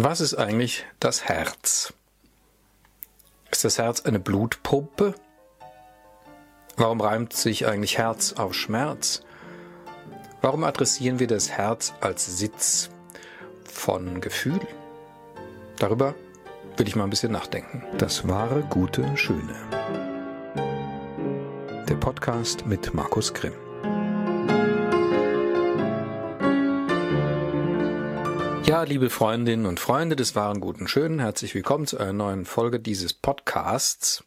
Was ist eigentlich das Herz? Ist das Herz eine Blutpumpe? Warum reimt sich eigentlich Herz auf Schmerz? Warum adressieren wir das Herz als Sitz von Gefühl? Darüber will ich mal ein bisschen nachdenken. Das wahre, gute, schöne. Der Podcast mit Markus Grimm. Ja, liebe Freundinnen und Freunde des wahren Guten Schönen, herzlich willkommen zu einer neuen Folge dieses Podcasts,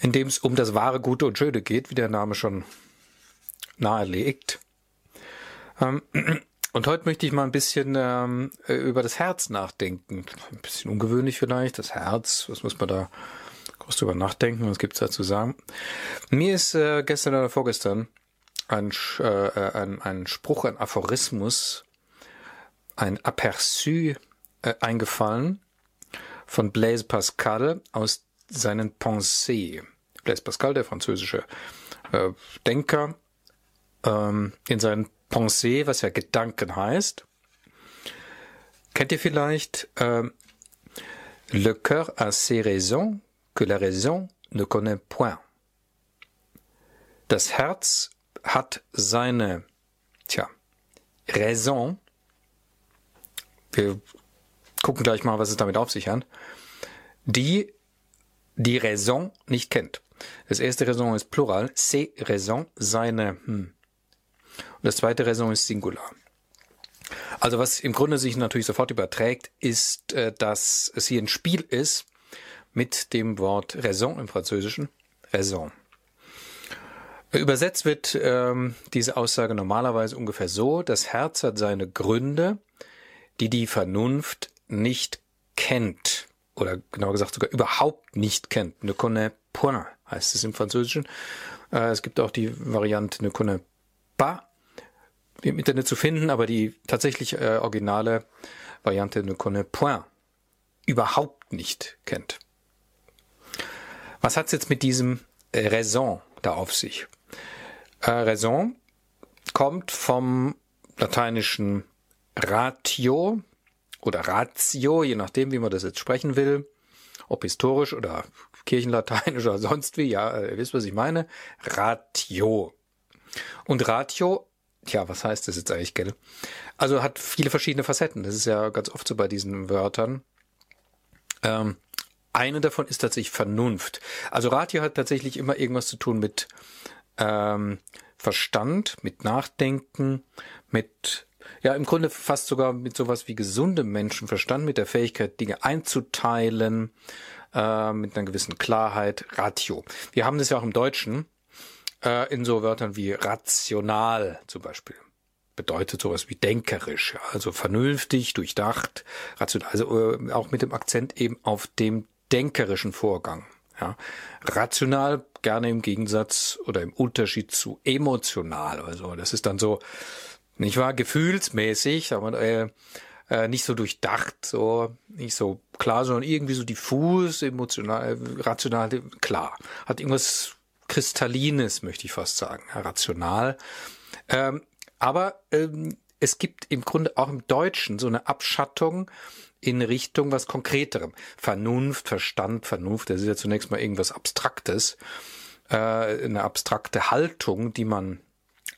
in dem es um das wahre Gute und Schöne geht, wie der Name schon nahelegt. Ähm, und heute möchte ich mal ein bisschen ähm, über das Herz nachdenken. Ein bisschen ungewöhnlich vielleicht, das Herz, was muss man da groß drüber nachdenken, was gibt's da zu sagen? Mir ist äh, gestern oder vorgestern ein, äh, ein, ein Spruch, ein Aphorismus ein Aperçu äh, eingefallen von Blaise Pascal aus seinen Pensées. Blaise Pascal, der französische äh, Denker, ähm, in seinen Pensées, was ja Gedanken heißt. Kennt ihr vielleicht äh, Le cœur a ses raisons que la raison ne connaît point. Das Herz hat seine, tja, Raison, wir gucken gleich mal, was es damit auf sich hat, die die Raison nicht kennt. Das erste Raison ist Plural, c'est Raison, seine. Hm. Und das zweite Raison ist Singular. Also was im Grunde sich natürlich sofort überträgt, ist, äh, dass es hier ein Spiel ist mit dem Wort Raison im Französischen. Raison. Übersetzt wird ähm, diese Aussage normalerweise ungefähr so, das Herz hat seine Gründe, die die Vernunft nicht kennt oder genauer gesagt sogar überhaupt nicht kennt. Ne connaît point heißt es im Französischen. Äh, es gibt auch die Variante ne connaît pas im Internet zu finden, aber die tatsächlich äh, originale Variante ne connaît point überhaupt nicht kennt. Was hat's jetzt mit diesem Raison da auf sich? Äh, Raison kommt vom lateinischen Ratio oder Ratio, je nachdem, wie man das jetzt sprechen will, ob historisch oder kirchenlateinisch oder sonst wie, ja, ihr wisst, was ich meine. Ratio. Und Ratio, tja, was heißt das jetzt eigentlich, gell? Also hat viele verschiedene Facetten. Das ist ja ganz oft so bei diesen Wörtern. Ähm, eine davon ist tatsächlich Vernunft. Also Ratio hat tatsächlich immer irgendwas zu tun mit ähm, Verstand, mit Nachdenken, mit ja, im Grunde fast sogar mit sowas wie gesundem Menschenverstand, mit der Fähigkeit, Dinge einzuteilen, äh, mit einer gewissen Klarheit, Ratio. Wir haben das ja auch im Deutschen äh, in so Wörtern wie rational zum Beispiel. Bedeutet sowas wie denkerisch, also vernünftig, durchdacht, rational, also äh, auch mit dem Akzent eben auf dem denkerischen Vorgang. Ja. Rational gerne im Gegensatz oder im Unterschied zu emotional. Also das ist dann so, nicht wahr? Gefühlsmäßig, aber äh, äh, nicht so durchdacht, so nicht so klar, sondern irgendwie so diffus, emotional, rational, klar. Hat irgendwas Kristallines, möchte ich fast sagen, rational. Ähm, aber ähm, es gibt im Grunde auch im Deutschen so eine Abschattung in Richtung was Konkreterem. Vernunft, Verstand, Vernunft, das ist ja zunächst mal irgendwas Abstraktes, äh, eine abstrakte Haltung, die man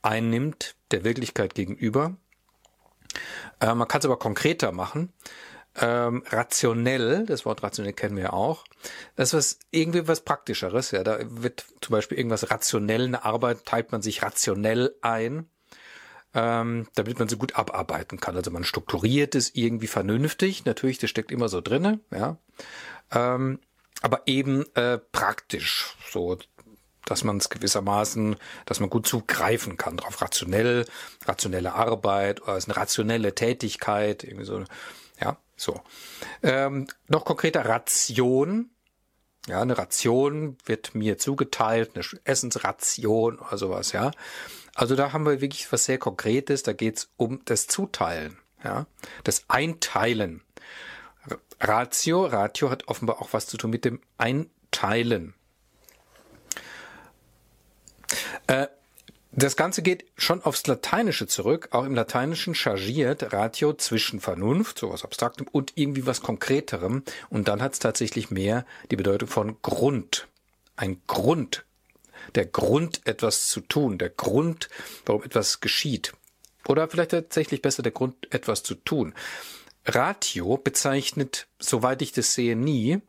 einnimmt der Wirklichkeit gegenüber. Äh, man kann es aber konkreter machen. Ähm, rationell, das Wort rationell kennen wir ja auch. Das ist was, irgendwie was Praktischeres. Ja, da wird zum Beispiel irgendwas rationell, eine Arbeit teilt man sich rationell ein, ähm, damit man so gut abarbeiten kann. Also man strukturiert es irgendwie vernünftig. Natürlich, das steckt immer so drinne, ja. Ähm, aber eben äh, praktisch. So dass man es gewissermaßen, dass man gut zugreifen kann, darauf rationell, rationelle Arbeit oder ist eine rationelle Tätigkeit, irgendwie so, ja, so. Ähm, noch konkreter Ration. Ja, eine Ration wird mir zugeteilt, eine Essensration oder sowas, ja. Also da haben wir wirklich was sehr Konkretes, da geht's um das Zuteilen, ja, das Einteilen. Ratio, Ratio hat offenbar auch was zu tun mit dem Einteilen. Äh, Das Ganze geht schon aufs Lateinische zurück. Auch im Lateinischen chargiert Ratio zwischen Vernunft, sowas Abstraktem, und irgendwie was Konkreterem. Und dann hat es tatsächlich mehr die Bedeutung von Grund. Ein Grund. Der Grund, etwas zu tun. Der Grund, warum etwas geschieht. Oder vielleicht tatsächlich besser der Grund, etwas zu tun. Ratio bezeichnet, soweit ich das sehe, nie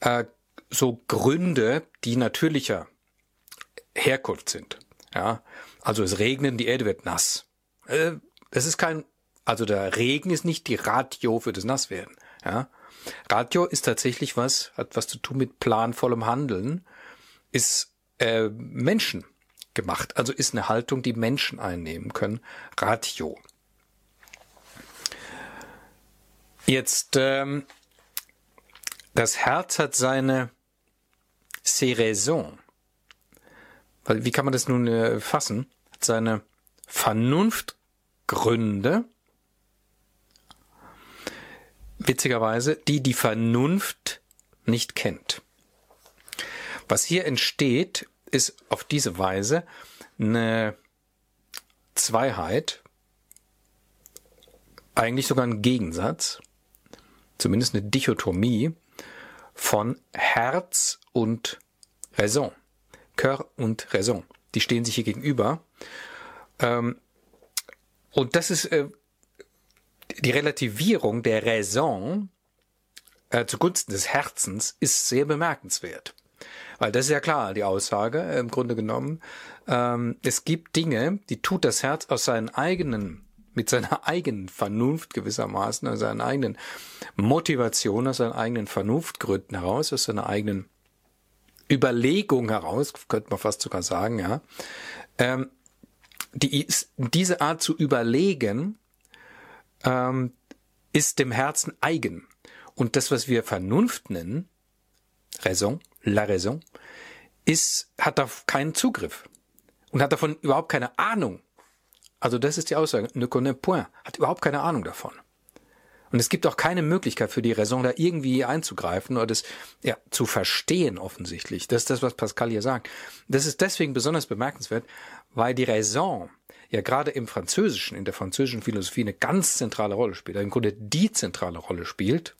äh, so Gründe, die natürlicher Herkunft sind. Ja, also es regnet, die Erde wird nass. Äh, es ist kein, also der Regen ist nicht die Ratio für das Nasswerden. Ja, Ratio ist tatsächlich was, hat was zu tun mit planvollem Handeln, ist äh, Menschen gemacht, also ist eine Haltung, die Menschen einnehmen können. Ratio. Jetzt, ähm, das Herz hat seine C'est raison. Weil, wie kann man das nun äh, fassen? Hat seine Vernunftgründe, witzigerweise, die die Vernunft nicht kennt. Was hier entsteht, ist auf diese Weise eine Zweiheit, eigentlich sogar ein Gegensatz, zumindest eine Dichotomie von Herz und Raison. Cœur und Raison. Die stehen sich hier gegenüber. Ähm, und das ist äh, die Relativierung der Raison äh, zugunsten des Herzens ist sehr bemerkenswert. Weil das ist ja klar, die Aussage äh, im Grunde genommen. Ähm, es gibt Dinge, die tut das Herz aus seinen eigenen, mit seiner eigenen Vernunft gewissermaßen, aus seiner eigenen Motivation, aus seinen eigenen Vernunftgründen heraus, aus seiner eigenen Überlegung heraus, könnte man fast sogar sagen, ja, ähm, die, diese Art zu überlegen, ähm, ist dem Herzen eigen. Und das, was wir Vernunft nennen, Raison, la Raison, ist, hat da keinen Zugriff und hat davon überhaupt keine Ahnung. Also das ist die Aussage, ne connaît point, hat überhaupt keine Ahnung davon. Und es gibt auch keine Möglichkeit für die Raison da irgendwie einzugreifen oder das ja, zu verstehen offensichtlich. Das ist das, was Pascal hier sagt. Das ist deswegen besonders bemerkenswert, weil die Raison ja gerade im Französischen, in der französischen Philosophie eine ganz zentrale Rolle spielt, im Grunde die zentrale Rolle spielt,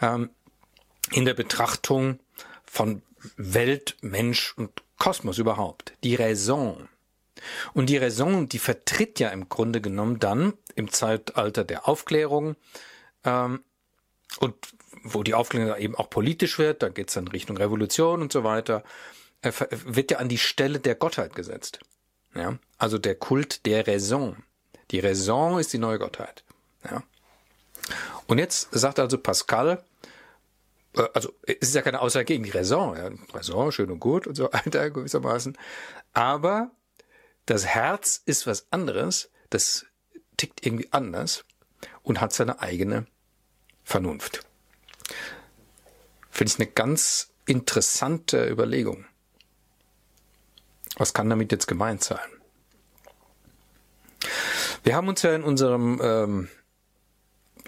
ähm, in der Betrachtung von Welt, Mensch und Kosmos überhaupt. Die Raison und die Raison, die vertritt ja im Grunde genommen dann im Zeitalter der Aufklärung ähm, und wo die Aufklärung eben auch politisch wird, da geht es dann Richtung Revolution und so weiter, äh, wird ja an die Stelle der Gottheit gesetzt. Ja? Also der Kult der Raison. Die Raison ist die neue Gottheit. Ja? Und jetzt sagt also Pascal, äh, also es ist ja keine Aussage gegen die Raison, ja? Raison, schön und gut und so weiter gewissermaßen, aber das Herz ist was anderes, das tickt irgendwie anders und hat seine eigene Vernunft. Finde ich eine ganz interessante Überlegung. Was kann damit jetzt gemeint sein? Wir haben uns ja in unserem ähm,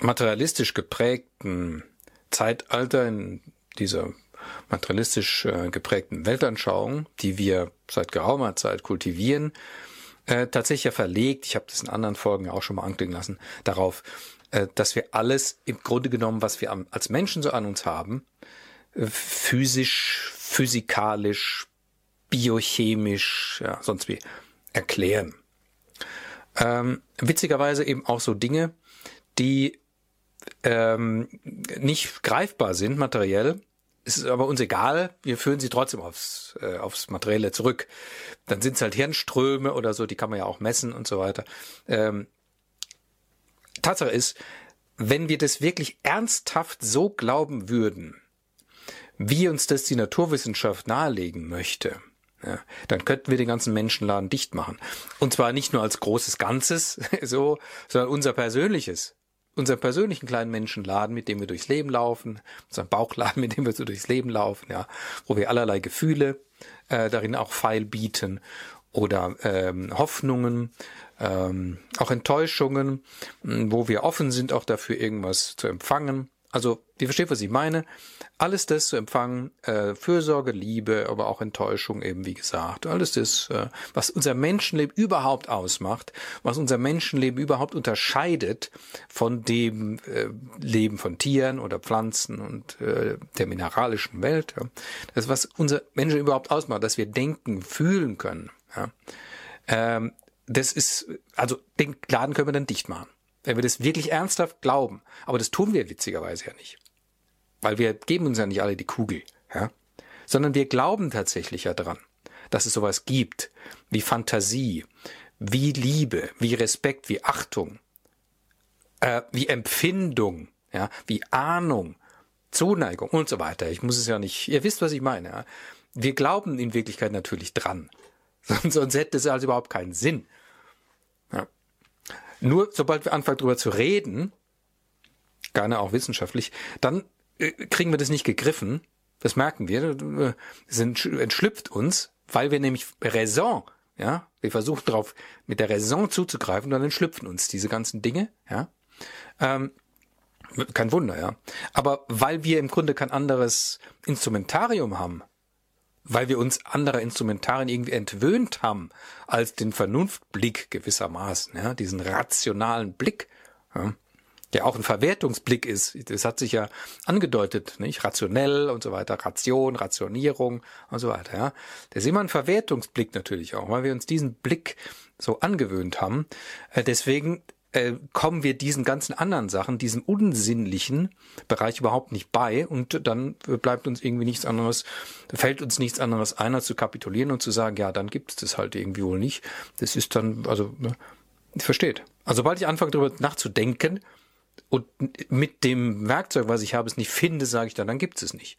materialistisch geprägten Zeitalter, in dieser materialistisch äh, geprägten Weltanschauung, die wir seit geraumer Zeit kultivieren, äh, tatsächlich ja verlegt, ich habe das in anderen Folgen auch schon mal anklingen lassen, darauf, äh, dass wir alles im Grunde genommen, was wir am, als Menschen so an uns haben, äh, physisch, physikalisch, biochemisch, ja, sonst wie erklären. Ähm, witzigerweise eben auch so Dinge, die ähm, nicht greifbar sind materiell, ist aber uns egal, wir führen sie trotzdem aufs, äh, aufs Materielle zurück. Dann sind es halt Hirnströme oder so, die kann man ja auch messen und so weiter. Ähm, Tatsache ist, wenn wir das wirklich ernsthaft so glauben würden, wie uns das die Naturwissenschaft nahelegen möchte, ja, dann könnten wir den ganzen Menschenladen dicht machen. Und zwar nicht nur als großes Ganzes, so, sondern unser persönliches unseren persönlichen kleinen Menschenladen, mit dem wir durchs Leben laufen, unseren Bauchladen, mit dem wir so durchs Leben laufen, ja, wo wir allerlei Gefühle äh, darin auch feil bieten oder ähm, Hoffnungen, ähm, auch Enttäuschungen, wo wir offen sind, auch dafür irgendwas zu empfangen, Also, ihr versteht, was ich meine. Alles das zu empfangen, äh, Fürsorge, Liebe, aber auch Enttäuschung eben, wie gesagt. Alles das, äh, was unser Menschenleben überhaupt ausmacht, was unser Menschenleben überhaupt unterscheidet von dem äh, Leben von Tieren oder Pflanzen und äh, der mineralischen Welt. Ja. Das, was unser Menschen überhaupt ausmacht, dass wir denken, fühlen können. Ja. Ähm, das ist, also den Laden können wir dann dicht machen wenn wir das wirklich ernsthaft glauben. Aber das tun wir witzigerweise ja nicht. Weil wir geben uns ja nicht alle die Kugel, ja. Sondern wir glauben tatsächlich ja dran, dass es sowas gibt, wie Fantasie, wie Liebe, wie Respekt, wie Achtung, äh, wie Empfindung, ja, wie Ahnung, Zuneigung und so weiter. Ich muss es ja nicht, ihr wisst, was ich meine. Ja? Wir glauben in Wirklichkeit natürlich dran. Sonst hätte es also überhaupt keinen Sinn. Nur sobald wir anfangen darüber zu reden, gerne auch wissenschaftlich, dann äh, kriegen wir das nicht gegriffen. Das merken wir. Es entschlüpft uns, weil wir nämlich Raison, ja, wir versuchen darauf mit der Raison zuzugreifen, dann entschlüpfen uns diese ganzen Dinge, ja. Ähm, kein Wunder, ja. Aber weil wir im Grunde kein anderes Instrumentarium haben, weil wir uns anderer Instrumentarien irgendwie entwöhnt haben als den Vernunftblick gewissermaßen, ja, diesen rationalen Blick, ja, der auch ein Verwertungsblick ist. Das hat sich ja angedeutet, nicht? Rationell und so weiter, Ration, Rationierung und so weiter, ja. Das ist immer ein Verwertungsblick natürlich auch, weil wir uns diesen Blick so angewöhnt haben. Äh, deswegen äh, kommen wir diesen ganzen anderen Sachen, diesem unsinnlichen Bereich überhaupt nicht bei und dann bleibt uns irgendwie nichts anderes, fällt uns nichts anderes ein, als zu kapitulieren und zu sagen, ja, dann gibt es das halt irgendwie wohl nicht. Das ist dann, also, ne, versteht. Also sobald ich anfange darüber nachzudenken und mit dem Werkzeug, was ich habe, es nicht finde, sage ich dann, dann gibt es es nicht.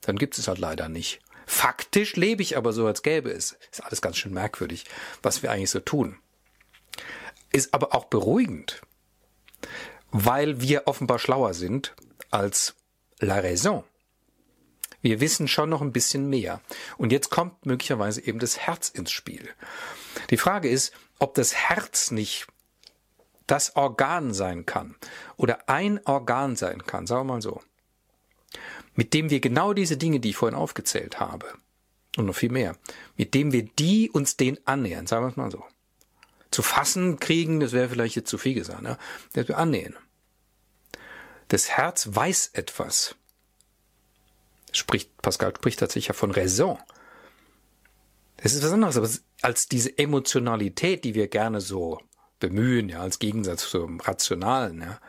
Dann gibt es halt leider nicht. Faktisch lebe ich aber so, als gäbe es. Ist alles ganz schön merkwürdig, was wir eigentlich so tun ist aber auch beruhigend, weil wir offenbar schlauer sind als la raison. Wir wissen schon noch ein bisschen mehr. Und jetzt kommt möglicherweise eben das Herz ins Spiel. Die Frage ist, ob das Herz nicht das Organ sein kann oder ein Organ sein kann, sagen wir mal so, mit dem wir genau diese Dinge, die ich vorhin aufgezählt habe, und noch viel mehr, mit dem wir die uns den annähern, sagen wir es mal so zu fassen kriegen, das wäre vielleicht jetzt zu viel gesagt, ne? dass wir annähen. Das Herz weiß etwas. Spricht, Pascal spricht tatsächlich ja von Raison. Das ist was anderes als diese Emotionalität, die wir gerne so bemühen, ja, als Gegensatz zum Rationalen, ja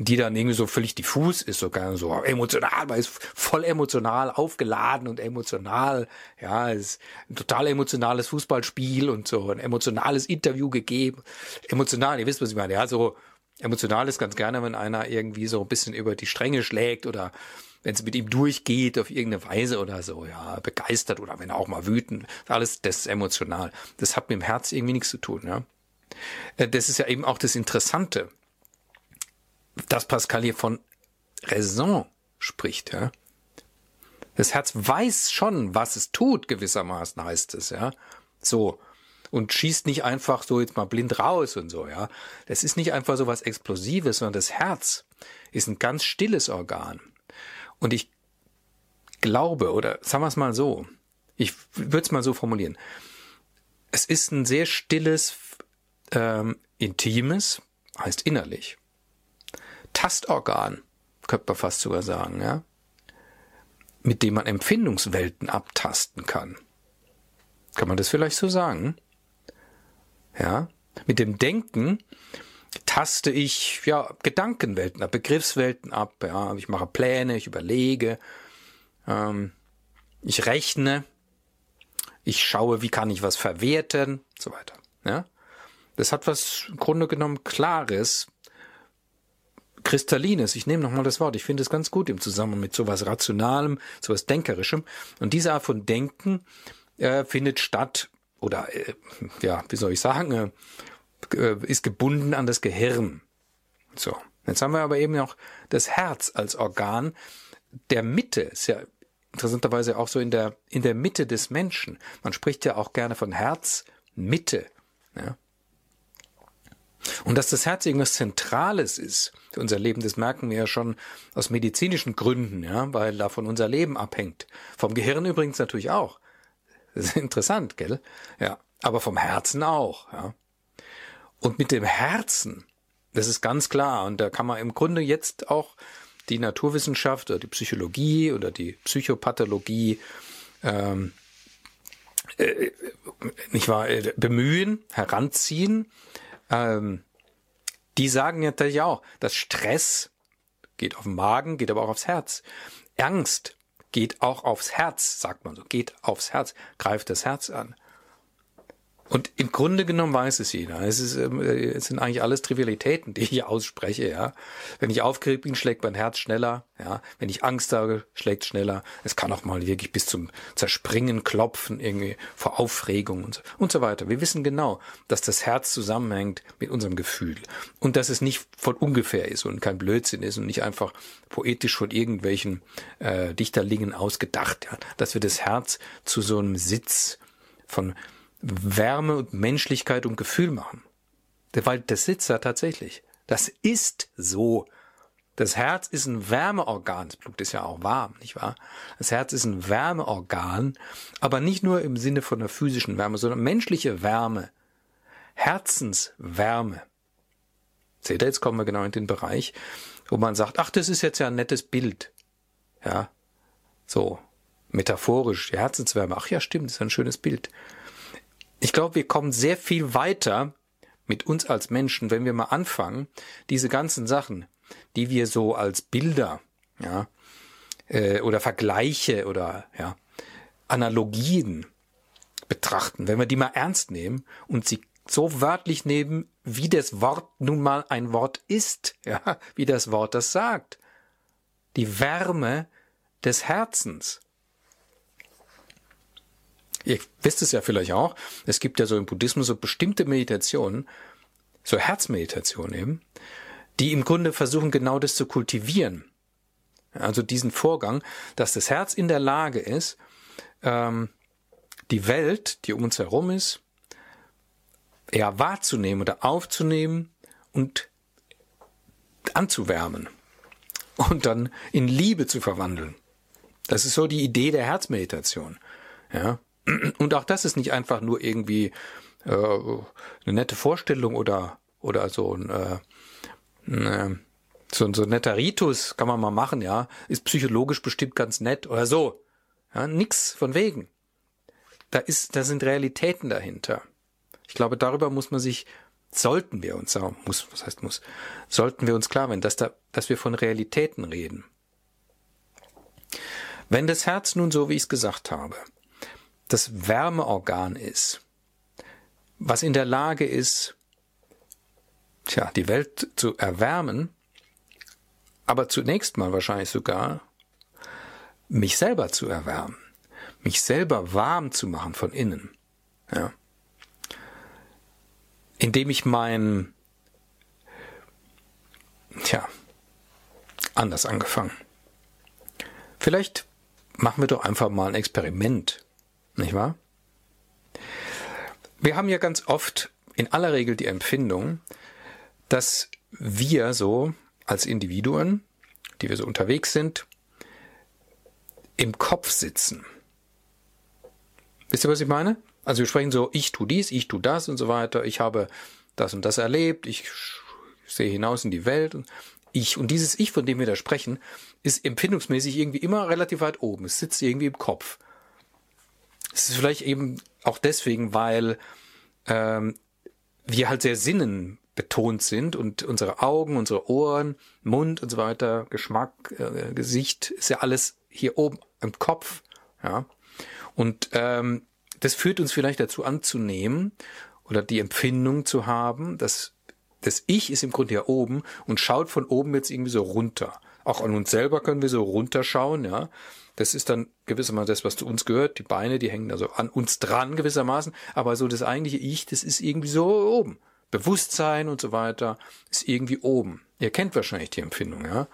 die dann irgendwie so völlig diffus ist, sogar so emotional, weil es voll emotional aufgeladen und emotional, ja, ist ein total emotionales Fußballspiel und so ein emotionales Interview gegeben. Emotional, ihr wisst, was ich meine, ja, so emotional ist ganz gerne, wenn einer irgendwie so ein bisschen über die Stränge schlägt oder wenn es mit ihm durchgeht auf irgendeine Weise oder so, ja, begeistert oder wenn er auch mal wütend, alles das ist emotional. Das hat mit dem Herz irgendwie nichts zu tun, ja. Äh, das ist ja eben auch das Interessante dass Pascal hier von Raison spricht, ja. Das Herz weiß schon, was es tut, gewissermaßen heißt es, ja. So. Und schießt nicht einfach so jetzt mal blind raus und so, ja. Das ist nicht einfach so was Explosives, sondern das Herz ist ein ganz stilles Organ. Und ich glaube, oder sagen wir es mal so, ich würde es mal so formulieren. Es ist ein sehr stilles, ähm, intimes, heißt innerlich, Tastorgan, könnte man fast sogar sagen, ja, mit dem man Empfindungswelten abtasten kann. Kann man das vielleicht so sagen? Ja, mit dem Denken taste ich ja Gedankenwelten ab, Begriffswelten ab. Ja, ich mache Pläne, ich überlege, ähm, ich rechne, ich schaue, wie kann ich was verwerten, so weiter. Ja, das hat was im Grunde genommen Klares, Kristallines, ich nehme nochmal das Wort, ich finde es ganz gut im Zusammenhang mit sowas Rationalem, sowas Denkerischem. Und diese Art von Denken äh, findet statt, oder äh, ja, wie soll ich sagen, äh, äh, ist gebunden an das Gehirn. So, jetzt haben wir aber eben noch das Herz als Organ der Mitte, ist ja interessanterweise auch so in der, in der Mitte des Menschen. Man spricht ja auch gerne von Herzmitte. Ja. Und dass das Herz irgendwas Zentrales ist für unser Leben, das merken wir ja schon aus medizinischen Gründen, ja, weil davon unser Leben abhängt. Vom Gehirn übrigens natürlich auch. Das ist interessant, gell? Ja. Aber vom Herzen auch, ja. Und mit dem Herzen, das ist ganz klar, und da kann man im Grunde jetzt auch die Naturwissenschaft oder die Psychologie oder die Psychopathologie ähm, äh, nicht wahr, äh, bemühen, heranziehen. Ähm, die sagen natürlich auch, dass Stress geht auf den Magen, geht aber auch aufs Herz. Angst geht auch aufs Herz, sagt man so, geht aufs Herz, greift das Herz an. Und im Grunde genommen weiß es jeder. Es, ist, ähm, es sind eigentlich alles Trivialitäten, die ich ausspreche. Ja, wenn ich aufgeregt bin, schlägt mein Herz schneller. Ja, wenn ich Angst habe, schlägt schneller. Es kann auch mal wirklich bis zum Zerspringen, Klopfen irgendwie vor Aufregung und so, und so weiter. Wir wissen genau, dass das Herz zusammenhängt mit unserem Gefühl und dass es nicht von ungefähr ist und kein Blödsinn ist und nicht einfach poetisch von irgendwelchen äh, Dichterlingen ausgedacht. Ja, dass wir das Herz zu so einem Sitz von Wärme und Menschlichkeit und Gefühl machen. Weil das sitzt da tatsächlich. Das ist so. Das Herz ist ein Wärmeorgan. Das Blut ist ja auch warm, nicht wahr? Das Herz ist ein Wärmeorgan, aber nicht nur im Sinne von der physischen Wärme, sondern menschliche Wärme. Herzenswärme. Seht ihr, jetzt kommen wir genau in den Bereich, wo man sagt, ach, das ist jetzt ja ein nettes Bild. Ja, so, metaphorisch, die Herzenswärme. Ach ja, stimmt, das ist ein schönes Bild. Ich glaube, wir kommen sehr viel weiter mit uns als Menschen, wenn wir mal anfangen, diese ganzen Sachen, die wir so als Bilder, ja, äh, oder Vergleiche oder ja, Analogien betrachten, wenn wir die mal ernst nehmen und sie so wörtlich nehmen, wie das Wort nun mal ein Wort ist, ja, wie das Wort das sagt. Die Wärme des Herzens. Ihr wisst es ja vielleicht auch, es gibt ja so im Buddhismus so bestimmte Meditationen, so Herzmeditationen eben, die im Grunde versuchen genau das zu kultivieren. Also diesen Vorgang, dass das Herz in der Lage ist, ähm, die Welt, die um uns herum ist, ja wahrzunehmen oder aufzunehmen und anzuwärmen und dann in Liebe zu verwandeln. Das ist so die Idee der Herzmeditation. Ja, und auch das ist nicht einfach nur irgendwie äh, eine nette Vorstellung oder, oder so ein, äh, ein so, so ein netter Ritus kann man mal machen, ja, ist psychologisch bestimmt ganz nett oder so. Ja, nix von wegen. Da ist, da sind Realitäten dahinter. Ich glaube, darüber muss man sich, sollten wir uns, muss, was heißt muss, sollten wir uns klar werden, dass da, dass wir von Realitäten reden. Wenn das Herz nun so, wie ich es gesagt habe, das Wärmeorgan ist, was in der Lage ist, tja, die Welt zu erwärmen, aber zunächst mal wahrscheinlich sogar mich selber zu erwärmen, mich selber warm zu machen von innen, ja. Indem ich mein, tja, anders angefangen. Vielleicht machen wir doch einfach mal ein Experiment nicht wahr? Wir haben ja ganz oft in aller Regel die Empfindung, dass wir so als Individuen, die wir so unterwegs sind, im Kopf sitzen. Wisst ihr, was ich meine? Also wir sprechen so, ich tu dies, ich tu das und so weiter, ich habe das und das erlebt, ich sehe hinaus in die Welt und ich. Und dieses Ich, von dem wir da sprechen, ist empfindungsmäßig irgendwie immer relativ weit oben. Es sitzt irgendwie im Kopf. Es ist vielleicht eben auch deswegen, weil ähm, wir halt sehr sinnen betont sind und unsere Augen, unsere Ohren, Mund und so weiter, Geschmack, äh, Gesicht, ist ja alles hier oben im Kopf, ja. Und ähm, das führt uns vielleicht dazu anzunehmen oder die Empfindung zu haben, dass das Ich ist im Grunde hier oben und schaut von oben jetzt irgendwie so runter. Auch an uns selber können wir so runterschauen, ja. Das ist dann gewissermaßen das, was zu uns gehört. Die Beine, die hängen also an uns dran gewissermaßen. Aber so das eigentliche Ich, das ist irgendwie so oben. Bewusstsein und so weiter ist irgendwie oben. Ihr kennt wahrscheinlich die Empfindung, ja.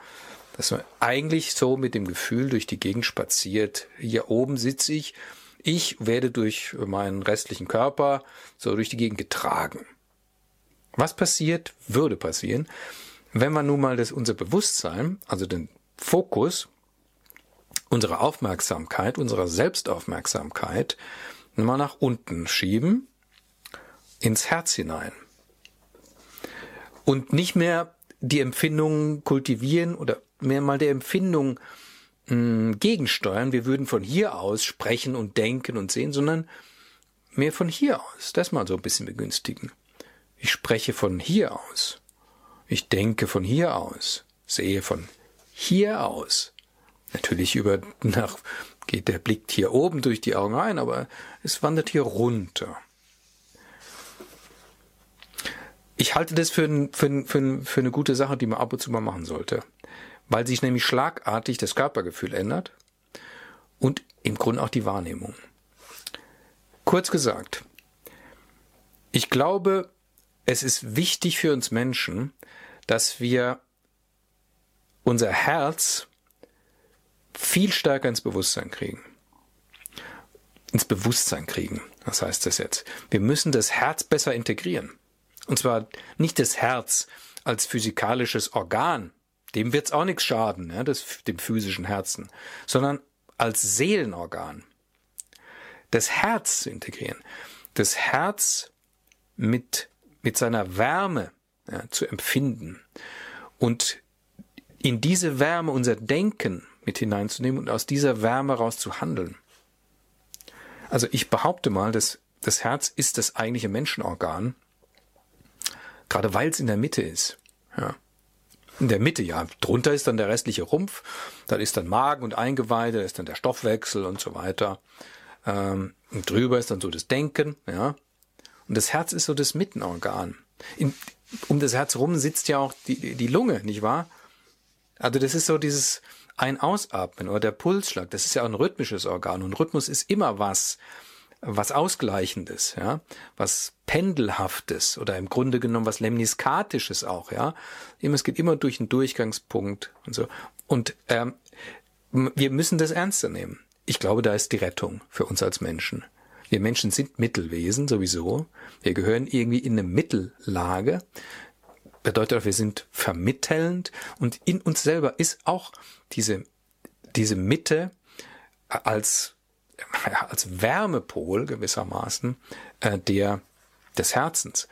Dass man eigentlich so mit dem Gefühl durch die Gegend spaziert. Hier oben sitze ich. Ich werde durch meinen restlichen Körper so durch die Gegend getragen. Was passiert, würde passieren, wenn man nun mal das, unser Bewusstsein, also den Fokus, unsere Aufmerksamkeit, unsere Selbstaufmerksamkeit mal nach unten schieben, ins Herz hinein. Und nicht mehr die Empfindungen kultivieren oder mehr mal der Empfindung mh, hm, gegensteuern. Wir würden von hier aus sprechen und denken und sehen, sondern mehr von hier aus. Das mal so ein bisschen begünstigen. Ich spreche von hier aus. Ich denke von hier aus. Sehe von hier aus. Natürlich über, nach, geht der Blick hier oben durch die Augen rein, aber es wandert hier runter. Ich halte das für, für, für, für eine gute Sache, die man ab und zu mal machen sollte, weil sich nämlich schlagartig das Körpergefühl ändert und im Grunde auch die Wahrnehmung. Kurz gesagt, ich glaube, es ist wichtig für uns Menschen, dass wir unser Herz viel stärker ins Bewusstsein kriegen. Ins Bewusstsein kriegen. Was heißt das jetzt? Wir müssen das Herz besser integrieren. Und zwar nicht das Herz als physikalisches Organ, dem wird's auch nichts schaden, ja, das, dem physischen Herzen, sondern als Seelenorgan. Das Herz zu integrieren. Das Herz mit, mit seiner Wärme ja, zu empfinden und in diese Wärme unser Denken mit hineinzunehmen und aus dieser Wärme raus zu handeln. Also ich behaupte mal, dass das Herz ist das eigentliche Menschenorgan, gerade weil es in der Mitte ist. Ja. In der Mitte, ja. Drunter ist dann der restliche Rumpf, dann ist dann Magen und Eingeweide, da ist dann der Stoffwechsel und so weiter. Ähm, und drüber ist dann so das Denken, ja. Und das Herz ist so das Mittenorgan. In, um das Herz rum sitzt ja auch die, die Lunge, nicht wahr? Also das ist so dieses, ein Ausatmen oder der Pulsschlag, das ist ja auch ein rhythmisches Organ und Rhythmus ist immer was, was Ausgleichendes, ja, was Pendelhaftes oder im Grunde genommen was Lemniskatisches auch, ja. Immer, es geht immer durch einen Durchgangspunkt und so. Und ähm, wir müssen das ernster nehmen. Ich glaube, da ist die Rettung für uns als Menschen. Wir Menschen sind Mittelwesen sowieso. Wir gehören irgendwie in eine Mittellage bedeutet auch, wir sind vermittelnd und in uns selber ist auch diese, diese Mitte als, als Wärmepol gewissermaßen äh, der, des Herzens.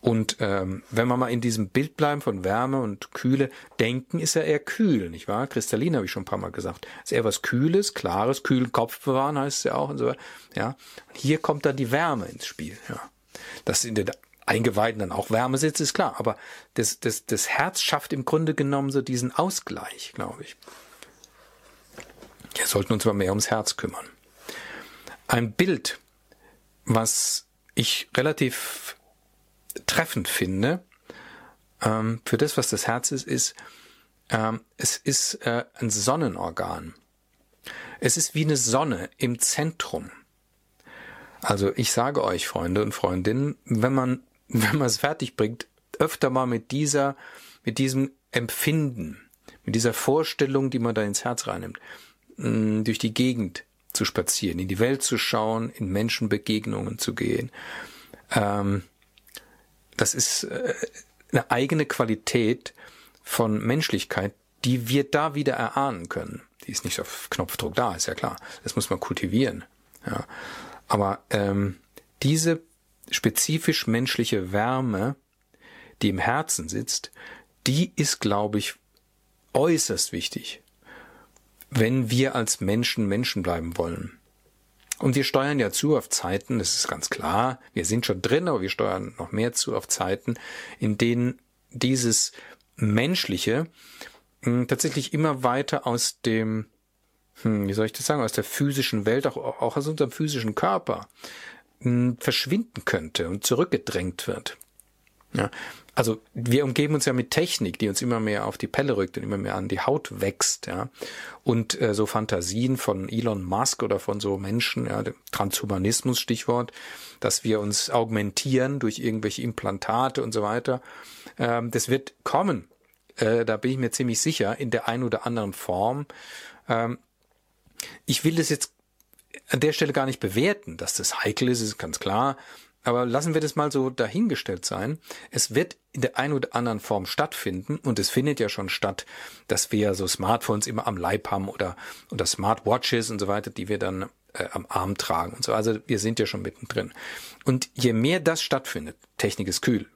Und ähm, wenn wir mal in diesem Bild bleiben von Wärme und Kühle, Denken ist ja eher kühl, nicht wahr? Kristallin habe ich schon ein paar Mal gesagt. Ist eher was Kühles, Klares, kühlen Kopf bewahren heißt es ja auch und so. Ja, und hier kommt dann die Wärme ins Spiel. Ja, das in der Eingeweiden dann auch Wärme sitzt, ist klar. Aber das, das, das Herz schafft im Grunde genommen so diesen Ausgleich, glaube ich. Wir sollten uns mal mehr ums Herz kümmern. Ein Bild, was ich relativ treffend finde, ähm, für das, was das Herz ist, ist, ähm, es ist äh, ein Sonnenorgan. Es ist wie eine Sonne im Zentrum. Also ich sage euch, Freunde und Freundinnen, wenn man wenn man es fertig bringt, öfter mal mit dieser, mit diesem Empfinden, mit dieser Vorstellung, die man da ins Herz reinnimmt, mm, durch die Gegend zu spazieren, in die Welt zu schauen, in Menschenbegegnungen zu gehen. Ähm, das ist äh, eine eigene Qualität von Menschlichkeit, die wir da wieder erahnen können. Die ist nicht auf Knopfdruck da, ist ja klar. Das muss man kultivieren. Ja. Aber ähm, diese spezifisch menschliche Wärme, die im Herzen sitzt, die ist, glaube ich, äußerst wichtig, wenn wir als Menschen Menschen bleiben wollen. Und wir steuern ja zu auf Zeiten, das ist ganz klar, wir sind schon drin, aber wir steuern noch mehr zu auf Zeiten, in denen dieses Menschliche hm, tatsächlich immer weiter aus dem, hm, wie soll ich das sagen, aus der physischen Welt, auch, auch aus unserem physischen Körper verschwinden könnte und zurückgedrängt wird. Ja, also wir umgeben uns ja mit Technik, die uns immer mehr auf die Pelle rückt und immer mehr an die Haut wächst, ja. Und äh, so Fantasien von Elon Musk oder von so Menschen, ja, Transhumanismus Stichwort, dass wir uns augmentieren durch irgendwelche Implantate und so weiter. Ähm, das wird kommen. Äh, da bin ich mir ziemlich sicher in der einen oder anderen Form. Ähm, ich will das jetzt an der Stelle gar nicht bewerten, dass das heikel ist, ist ganz klar. aber lassen wir das mal so dahingestellt sein. Es wird in der einen oder anderen Form stattfinden und es findet ja schon statt, dass wir so Smartphones immer am Leib haben oder, oder Smartwatches und so weiter, die wir dann äh, am Arm tragen und so. Also wir sind ja schon mittendrin. Und je mehr das stattfindet, Technik ist kühl,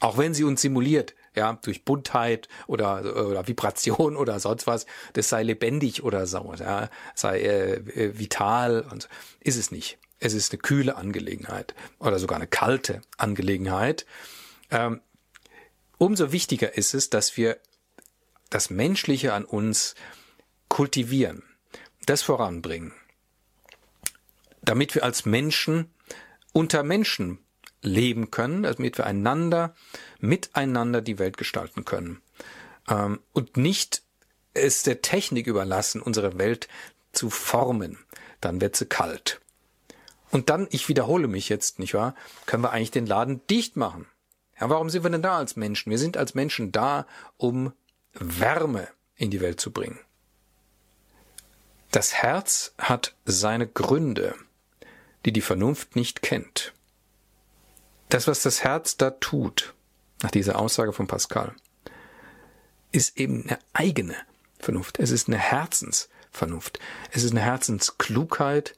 auch wenn sie uns simuliert, ja, durch Buntheit oder, oder Vibration oder sonst was, das sei lebendig oder so, ja, sei äh, äh, vital und so. ist es nicht. Es ist eine kühle Angelegenheit oder sogar eine kalte Angelegenheit. Ähm, umso wichtiger ist es, dass wir das Menschliche an uns kultivieren, das voranbringen, damit wir als Menschen unter Menschen leben können, damit wir einander, miteinander die Welt gestalten können. Ähm, und nicht es der Technik überlassen, unsere Welt zu formen. Dann wird sie kalt. Und dann, ich wiederhole mich jetzt, nicht wahr, können wir eigentlich den Laden dicht machen. Ja, warum sind wir denn da als Menschen? Wir sind als Menschen da, um Wärme in die Welt zu bringen. Das Herz hat seine Gründe, die die Vernunft nicht kennt. Das, was das Herz da tut, nach dieser Aussage von Pascal, ist eben eine eigene Vernunft. Es ist eine Herzensvernunft. Es ist eine Herzensklugheit.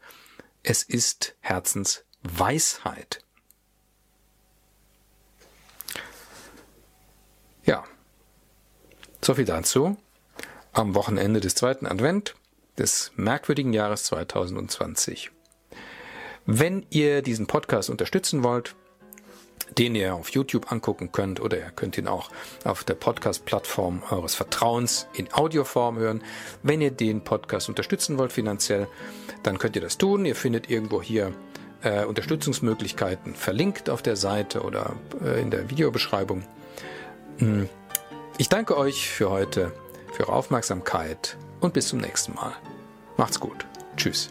Es ist Herzensweisheit. Ja, so viel dazu. Am Wochenende des zweiten Advent des merkwürdigen Jahres 2020. Wenn ihr diesen Podcast unterstützen wollt, den ihr auf YouTube angucken könnt oder ihr könnt ihn auch auf der Podcast-Plattform eures Vertrauens in Audioform hören. Wenn ihr den Podcast unterstützen wollt finanziell, dann könnt ihr das tun. Ihr findet irgendwo hier äh, Unterstützungsmöglichkeiten verlinkt auf der Seite oder äh, in der Videobeschreibung. Hm. Ich danke euch für heute, für eure Aufmerksamkeit und bis zum nächsten Mal. Macht's gut. Tschüss.